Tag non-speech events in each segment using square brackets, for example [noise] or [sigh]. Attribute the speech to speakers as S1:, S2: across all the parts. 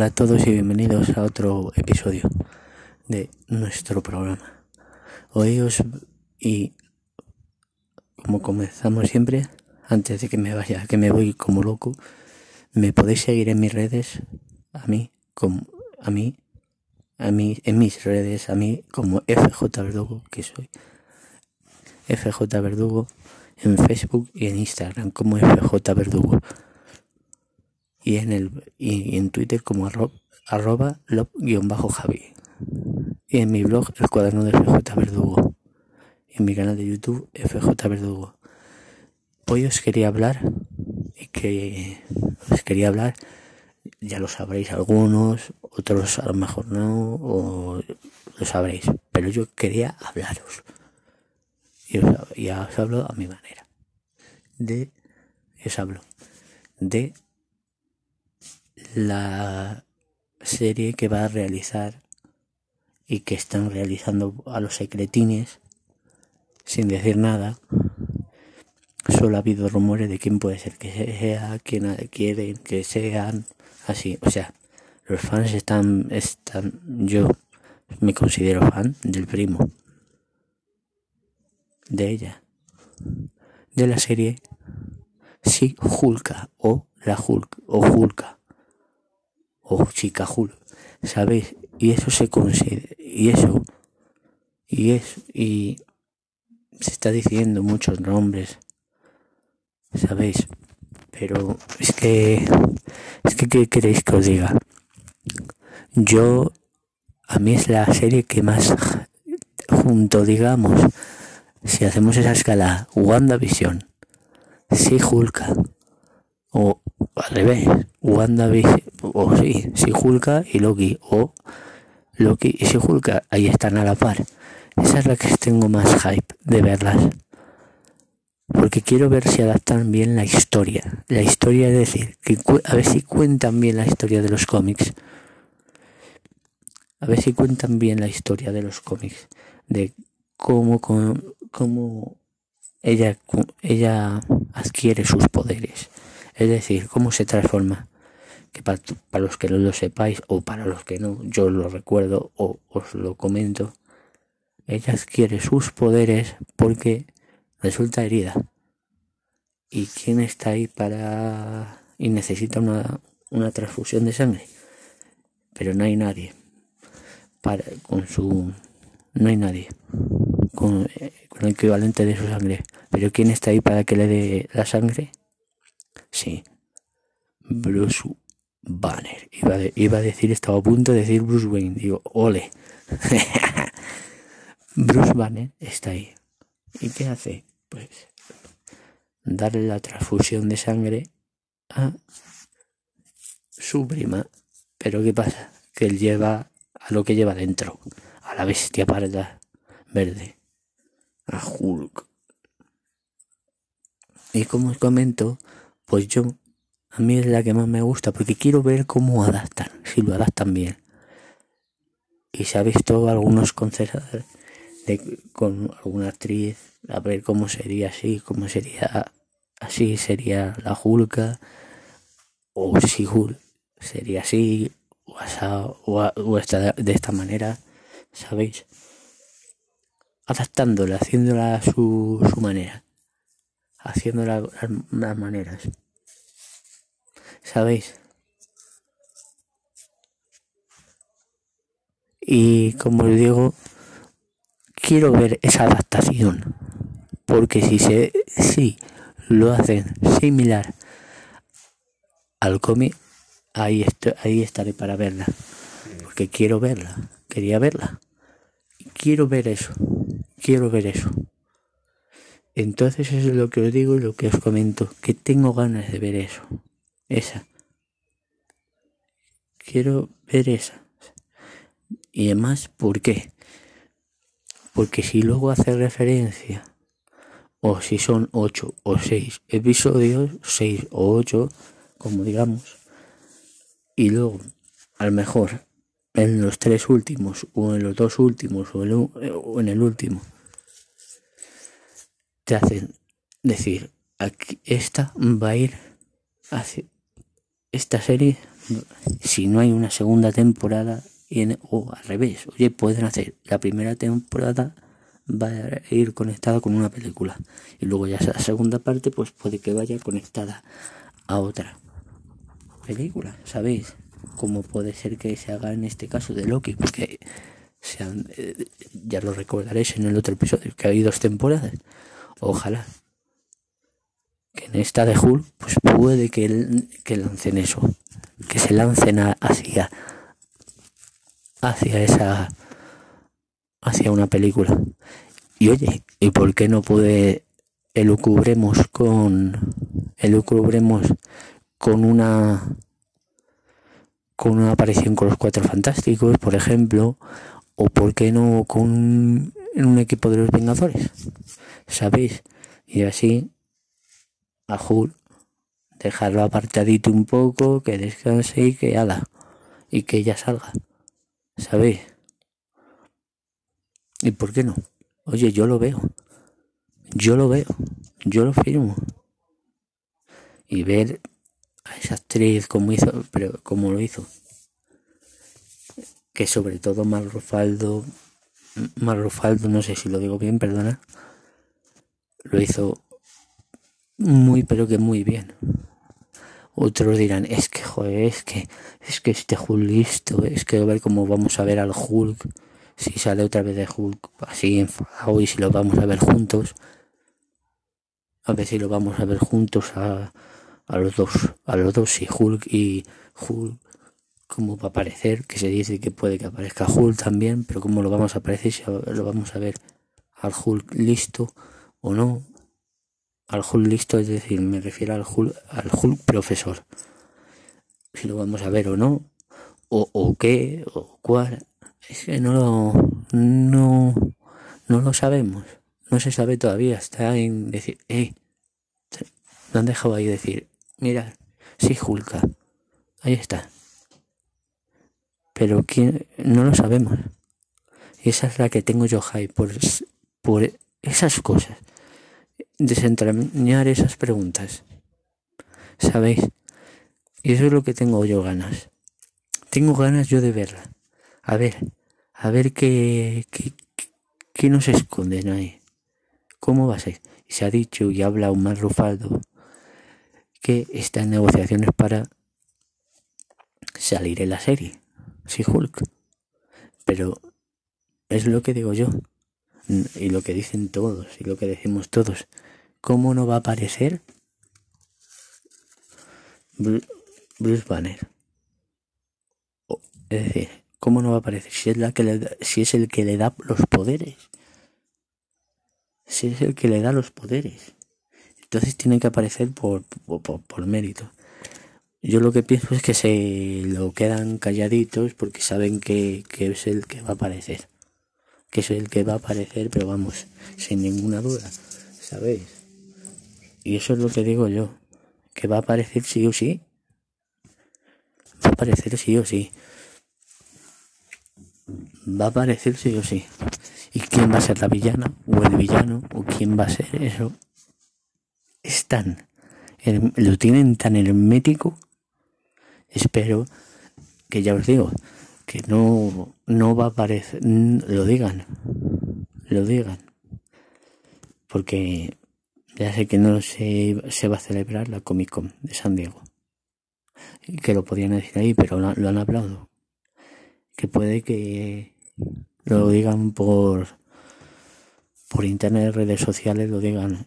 S1: Hola a todos y bienvenidos a otro episodio de nuestro programa. Hoy os y como comenzamos siempre, antes de que me vaya, que me voy como loco, me podéis seguir en mis redes, a mí, como a mí, a mí, en mis redes, a mí como FJ Verdugo, que soy FJ Verdugo en Facebook y en Instagram como FJ Verdugo y en el y en Twitter como arroba, arroba javi y en mi blog el cuaderno de FJ Verdugo y en mi canal de YouTube FJ Verdugo. Hoy os quería hablar y que os quería hablar, ya lo sabréis algunos, otros a lo mejor no, o lo sabréis, pero yo quería hablaros. Y os, ya os hablo a mi manera. De, os hablo de la serie que va a realizar y que están realizando a los secretines sin decir nada. Solo ha habido rumores de quién puede ser que sea, quién quieren que sean, así. O sea, los fans están, están, yo me considero fan del primo, de ella, de la serie Sí Hulka o la Hulk o Hulka o Chicajul, ¿sabéis? Y eso se considera, y eso, y es, y se está diciendo muchos nombres, ¿sabéis? Pero es que, es que, ¿qué queréis que os diga? Yo, a mí es la serie que más junto, digamos, si hacemos esa escala, WandaVision, si Hulka, o al revés, WandaVision, o sí, si Hulka y Loki, o Loki y si Hulka, ahí están a la par. Esa es la que tengo más hype de verlas. Porque quiero ver si adaptan bien la historia. La historia es decir, a ver si cuentan bien la historia de los cómics. A ver si cuentan bien la historia de los cómics. De cómo, cómo ella, ella adquiere sus poderes es decir, cómo se transforma. Que para, los que no lo sepáis o para los que no, yo lo recuerdo o os lo comento. Ella adquiere sus poderes porque resulta herida. ¿Y quién está ahí para... y necesita una, una transfusión de sangre? Pero no hay nadie. Para, con su... no hay nadie. Con, con el equivalente de su sangre. Pero ¿quién está ahí para que le dé la sangre? Sí. Bruce Banner. Iba, iba a decir, estaba a punto de decir Bruce Wayne. Digo, ole. [laughs] Bruce Banner está ahí. ¿Y qué hace? Pues darle la transfusión de sangre a su prima. Pero ¿qué pasa? Que él lleva a lo que lleva dentro. A la bestia parda verde. A Hulk. Y como os comento, pues yo, a mí es la que más me gusta porque quiero ver cómo adaptan, si lo adaptan bien. Y se ha visto algunos concertos de, con alguna actriz, a ver cómo sería así, cómo sería así, sería la Julka, o si Hulk sería así, o, o, de esta manera, ¿sabéis? Adaptándola, haciéndola a su, su manera haciendo las, maneras. ¿Sabéis? Y como os digo, quiero ver esa adaptación. Porque si se si lo hacen similar al cómic, ahí, ahí estaré para verla. Porque quiero verla. Quería verla. Quiero ver eso. Quiero ver eso. Entonces eso es lo que os digo y lo que os comento, que tengo ganas de ver eso, esa. Quiero ver esa. Y además, ¿por qué? Porque si luego hace referencia, o si son ocho o seis episodios, seis o ocho, como digamos, y luego, a lo mejor, en los tres últimos, o en los dos últimos, o en el último, te hacen decir, aquí, esta va a ir hacia, esta serie si no hay una segunda temporada o al revés, oye, pueden hacer la primera temporada va a ir conectada con una película y luego ya la segunda parte pues puede que vaya conectada a otra película, ¿sabéis? Como puede ser que se haga en este caso de Loki, porque eh, ya lo recordaréis en el otro episodio, que hay dos temporadas. Ojalá que en esta de Hulk, pues puede que, que lancen eso, que se lancen hacia, hacia esa, hacia una película. Y oye, ¿y por qué no puede elucubremos con, elucubremos con una, con una aparición con los cuatro fantásticos, por ejemplo, o por qué no con un equipo de los Vengadores, ¿sabéis? Y así a Hulk dejarlo apartadito un poco, que descanse y que haga y que ella salga, ¿sabéis? ¿Y por qué no? Oye, yo lo veo, yo lo veo, yo lo firmo. Y ver a esa actriz como hizo, pero como lo hizo, que sobre todo Marrufaldo, Marrufaldo, no sé si lo digo bien, perdona, lo hizo muy pero que muy bien. Otros dirán, es que joder, es que es que este Hulk listo, es que a ver cómo vamos a ver al Hulk, si sale otra vez de Hulk así enfadado y si lo vamos a ver juntos. A ver si lo vamos a ver juntos a, a los dos, a los dos, si Hulk y Hulk cómo va a aparecer, que se dice que puede que aparezca Hulk también, pero cómo lo vamos a aparecer, si lo vamos a ver al Hulk listo o no. Al Hulk listo, es decir, me refiero al Hulk, al Hulk profesor. Si lo vamos a ver o no, o, qué, o cuál. Es que no lo, no, no lo sabemos. No se sabe todavía. Está en decir, eh, lo han dejado ahí decir, mira, sí, Hulka. Ahí está pero ¿quién? no lo sabemos. Y esa es la que tengo yo, Jai, por, por esas cosas. Desentrañar esas preguntas. ¿Sabéis? Y eso es lo que tengo yo ganas. Tengo ganas yo de verla. A ver, a ver qué, qué, qué nos esconden ahí. ¿Cómo va a ser? Y se ha dicho y habla más Rufaldo que está en negociaciones para salir en la serie sí Hulk. Pero es lo que digo yo. Y lo que dicen todos, y lo que decimos todos. ¿Cómo no va a aparecer Bruce Banner? Es decir, ¿cómo no va a aparecer? Si es, la que si es el que le da los poderes. Si es el que le da los poderes. Entonces tiene que aparecer por, por, por mérito. Yo lo que pienso es que se lo quedan calladitos porque saben que, es el que va a aparecer. Que es el que va a aparecer, pero vamos, sin ninguna duda, ¿sabéis? Y eso es lo que digo yo, que va a aparecer sí o sí. Va a aparecer sí o sí. Va a aparecer sí o sí. ¿Y quién va a ser la villana? ¿O el villano? ¿O quién va a ser eso? Están, lo tienen tan hermético espero que ya os digo, que no, no va a aparecer, lo digan, lo digan, porque ya sé que no se, se va a celebrar la Comic Con de San Diego, y que lo podían decir ahí, pero lo, lo han hablado, que puede que lo digan por, por internet, redes sociales, lo digan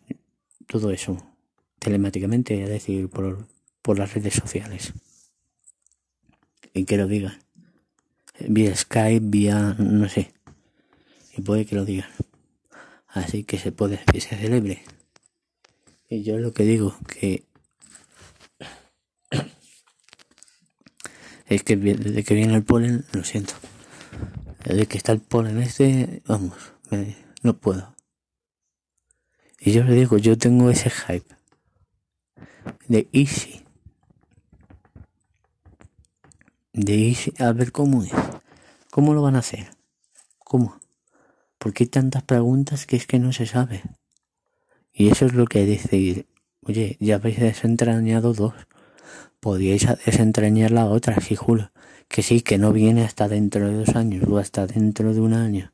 S1: todo eso, telemáticamente, es decir, por, por las redes sociales. Y que lo digan. Vía Skype, vía, no sé. Y puede que lo digan. Así que se puede, que se celebre. Y yo lo que digo, que [coughs] es que desde que viene el polen, lo siento. Desde que está el polen este, vamos, no puedo. Y yo le digo, yo tengo ese hype de Easy de a ver cómo cómo lo van a hacer, cómo, porque hay tantas preguntas que es que no se sabe. Y eso es lo que dice, oye, ya habéis desentrañado dos, podíais desentrañar la otra, sí, Julio. Que sí, que no viene hasta dentro de dos años, o hasta dentro de un año,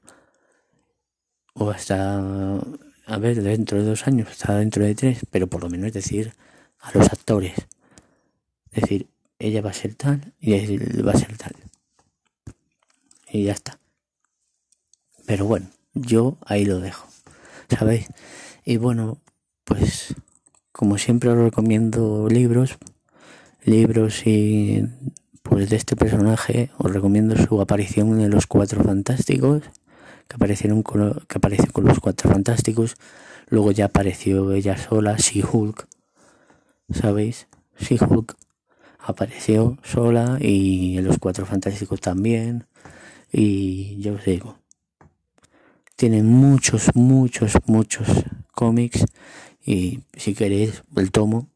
S1: o hasta, a ver, dentro de dos años, hasta dentro de tres, pero por lo menos decir a los actores, decir, ella va a ser tal y él va a ser tal. Y ya está. Pero bueno, yo ahí lo dejo, ¿sabéis? Y bueno, pues como siempre os recomiendo libros, libros y pues de este personaje os recomiendo su aparición en los Cuatro Fantásticos, que aparecieron con, que apareció con los Cuatro Fantásticos, luego ya apareció ella sola, She-Hulk, ¿sabéis? She-Hulk apareció sola y los Cuatro Fantásticos también, y yo os digo, tienen muchos, muchos, muchos cómics y si queréis el tomo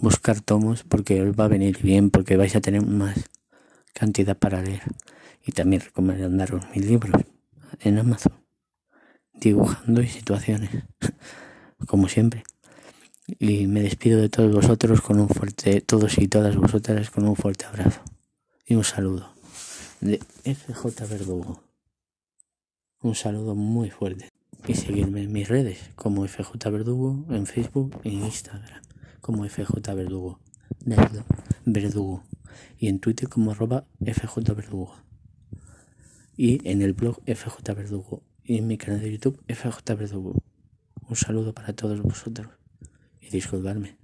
S1: buscar tomos porque os va a venir bien, porque vais a tener más cantidad para leer. Y también recomendaros mis libros en Amazon, dibujando y situaciones, [laughs] como siempre. Y me despido de todos vosotros con un fuerte, todos y todas vosotras con un fuerte abrazo y un saludo de FJ Verdugo. Un saludo muy fuerte. Y seguirme en mis redes como FJ Verdugo en Facebook e Instagram como FJ Verdugo, Verdugo, y en Twitter como arroba FJ Verdugo, y en el blog FJ Verdugo, y en mi canal de YouTube FJ Verdugo. Un saludo para todos vosotros y disculpadme.